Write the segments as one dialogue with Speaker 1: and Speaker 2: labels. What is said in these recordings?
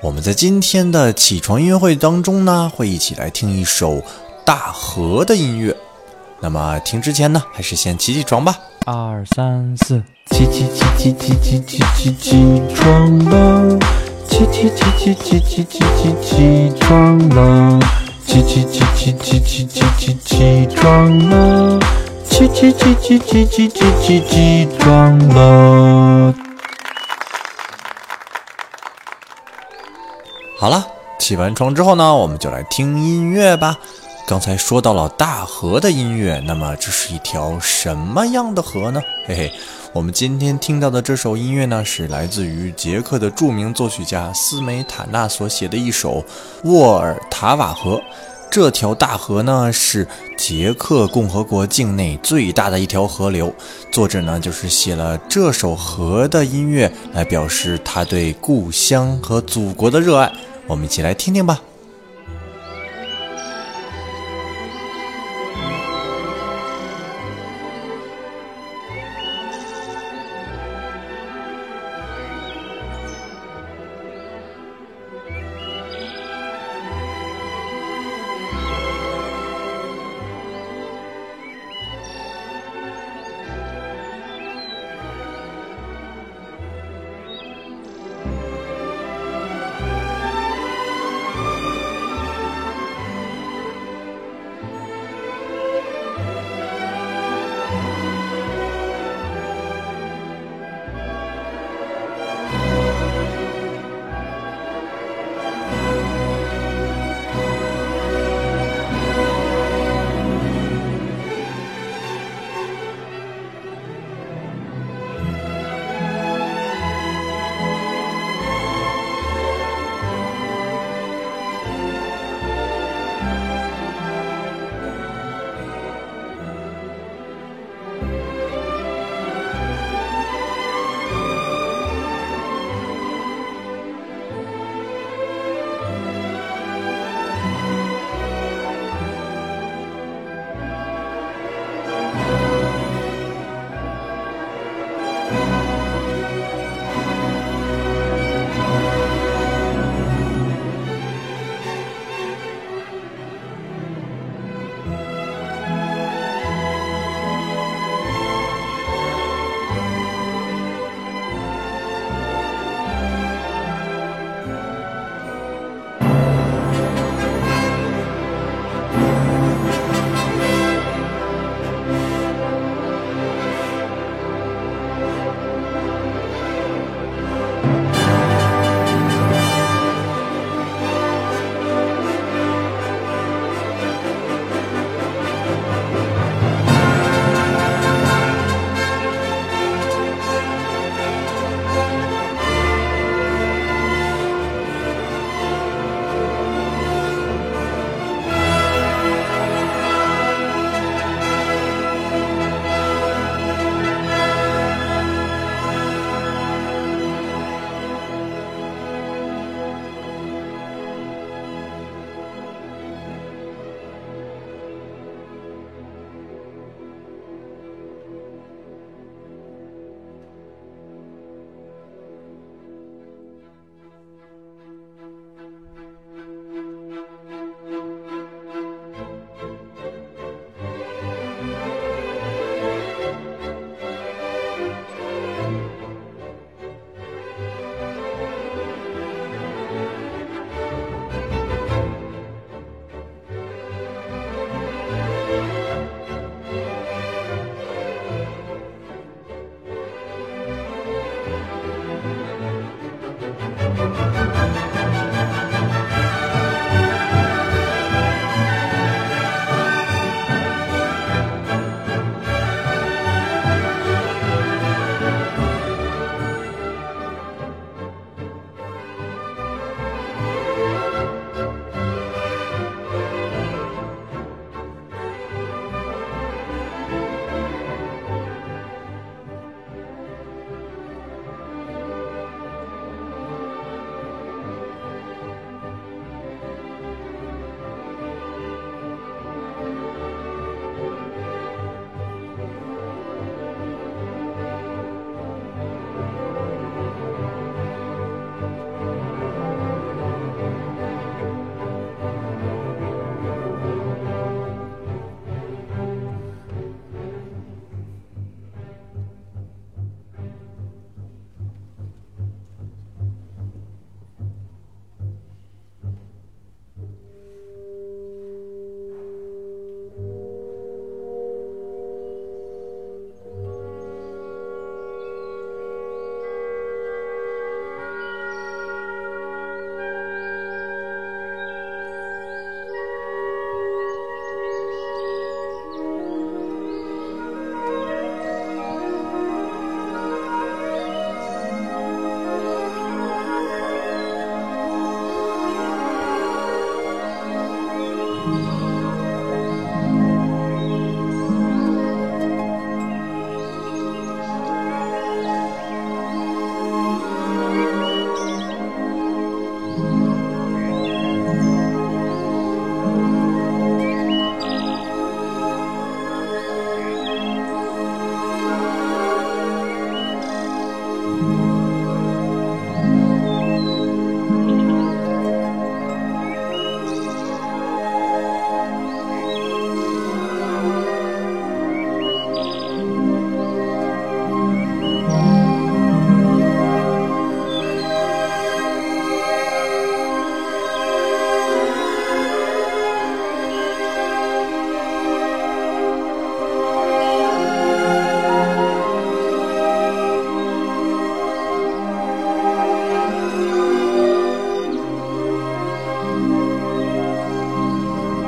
Speaker 1: 我们在今天的起床音乐会当中呢，会一起来听一首大河的音乐。那么听之前呢，还是先起起床吧。
Speaker 2: 二三四，
Speaker 3: 起起起起起起起起起床了，起起起起起起起起起床了，起起起起起起起起起床了，起起起起起起起起起床了。
Speaker 1: 好了，起完床之后呢，我们就来听音乐吧。刚才说到了大河的音乐，那么这是一条什么样的河呢？嘿嘿，我们今天听到的这首音乐呢，是来自于捷克的著名作曲家斯梅塔纳所写的一首《沃尔塔瓦河》。这条大河呢，是捷克共和国境内最大的一条河流。作者呢，就是写了这首河的音乐，来表示他对故乡和祖国的热爱。我们一起来听听吧。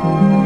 Speaker 3: 嗯。